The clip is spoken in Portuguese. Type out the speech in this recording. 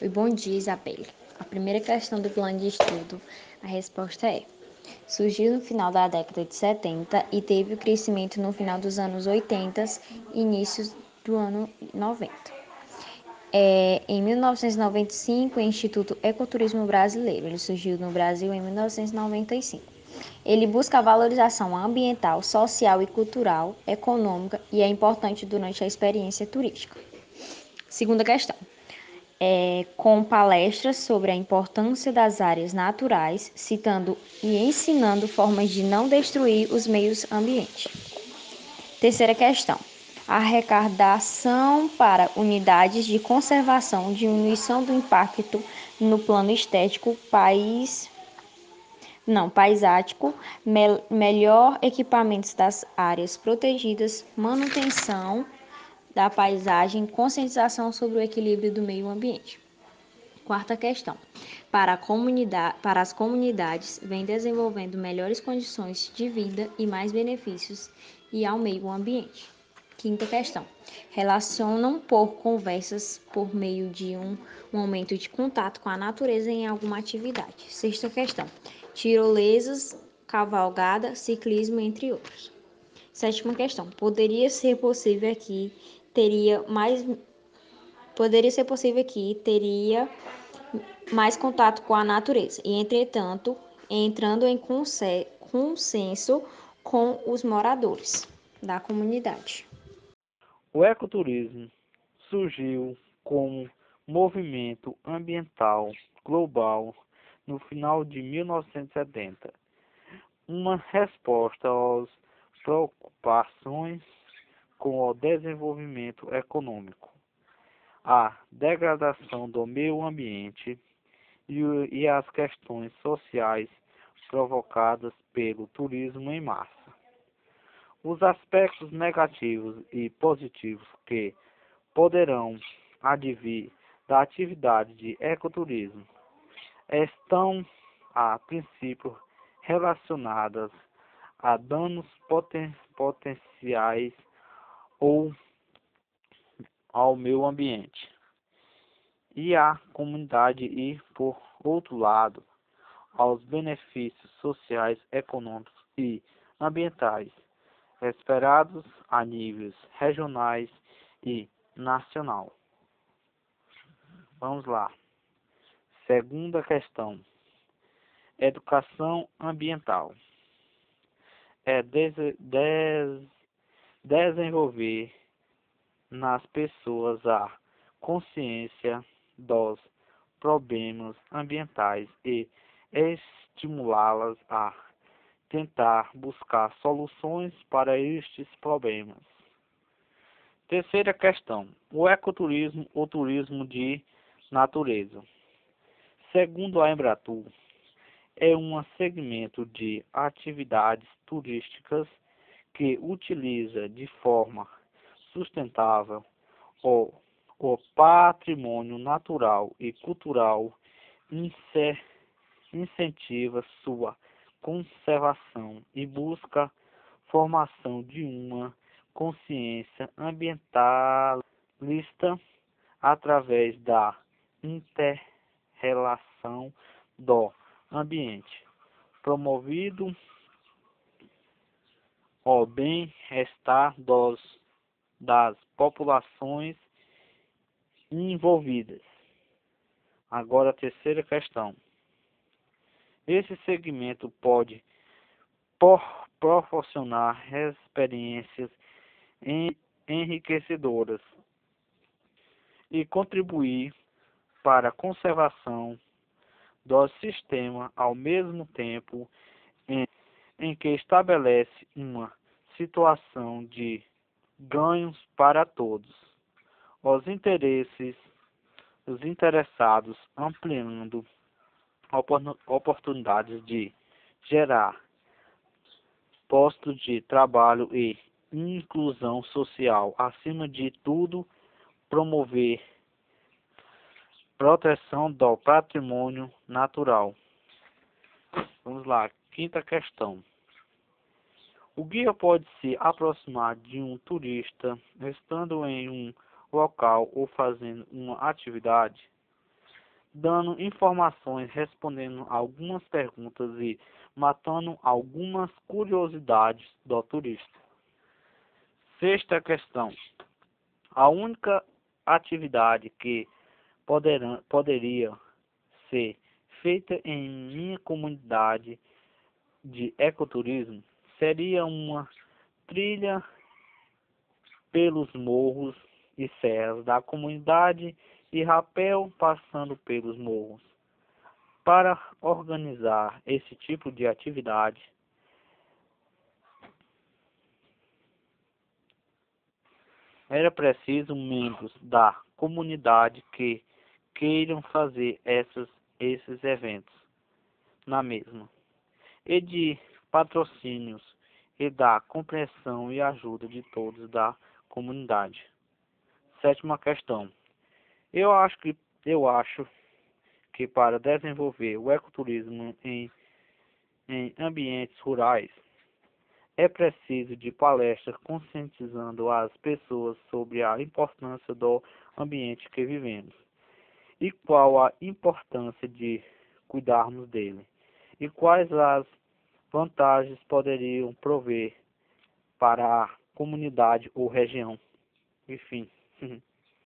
Oi, bom dia, Isabelle. A primeira questão do plano de estudo, a resposta é: surgiu no final da década de 70 e teve o crescimento no final dos anos 80 e inícios do ano 90. É, em 1995, o Instituto Ecoturismo Brasileiro. Ele surgiu no Brasil em 1995. Ele busca a valorização ambiental, social e cultural, econômica e é importante durante a experiência turística. Segunda questão é, com palestras sobre a importância das áreas naturais, citando e ensinando formas de não destruir os meios ambientes. Terceira questão: arrecadação para unidades de conservação, diminuição do impacto no plano estético, país não paisático, me, melhor equipamentos das áreas protegidas, manutenção da paisagem, conscientização sobre o equilíbrio do meio ambiente. Quarta questão. Para, para, as comunidades, vem desenvolvendo melhores condições de vida e mais benefícios e ao meio ambiente. Quinta questão. Relacionam por conversas por meio de um, um aumento de contato com a natureza em alguma atividade. Sexta questão. Tirolesas, cavalgada, ciclismo, entre outros. Sétima questão. Poderia ser possível aqui teria mais poderia ser possível que teria mais contato com a natureza e entretanto entrando em consenso com os moradores da comunidade. O ecoturismo surgiu como movimento ambiental global no final de 1970, uma resposta às preocupações com o desenvolvimento econômico, a degradação do meio ambiente e, as questões sociais provocadas pelo turismo em massa. Os aspectos negativos e positivos que poderão advir da atividade de ecoturismo estão, a princípio, relacionadas a danos poten potenciais ou ao meio ambiente e à comunidade e, por outro lado, aos benefícios sociais, econômicos e ambientais esperados a níveis regionais e nacional. Vamos lá. Segunda questão. Educação ambiental. É des, des, desenvolver nas pessoas a consciência dos problemas ambientais e estimulá-las a tentar buscar soluções para estes problemas. Terceira questão: o ecoturismo ou turismo de natureza. Segundo a Embratur, é um segmento de atividades turísticas que utiliza de forma sustentável o, o patrimônio natural e cultural, incentiva sua conservação e busca formação de uma consciência ambientalista através da interrelação do ambiente, promovido o bem-estar das populações envolvidas. Agora a terceira questão. Esse segmento pode proporcionar experiências enriquecedoras e contribuir para a conservação do sistema ao mesmo tempo em em que estabelece uma situação de ganhos para todos. Os interesses, os interessados ampliando oportunidades de gerar postos de trabalho e inclusão social, acima de tudo, promover proteção do patrimônio natural. Vamos lá, Quinta questão. O guia pode se aproximar de um turista estando em um local ou fazendo uma atividade, dando informações, respondendo algumas perguntas e matando algumas curiosidades do turista. Sexta questão. A única atividade que poderão, poderia ser feita em minha comunidade de ecoturismo seria uma trilha pelos morros e serras da comunidade e rapel passando pelos morros. Para organizar esse tipo de atividade, era preciso membros da comunidade que queiram fazer essas, esses eventos na mesma, e de patrocínios e da compreensão e ajuda de todos da comunidade. Sétima questão. Eu acho que eu acho que para desenvolver o ecoturismo em, em ambientes rurais é preciso de palestras conscientizando as pessoas sobre a importância do ambiente que vivemos e qual a importância de cuidarmos dele e quais as vantagens poderiam prover para a comunidade ou região. Enfim.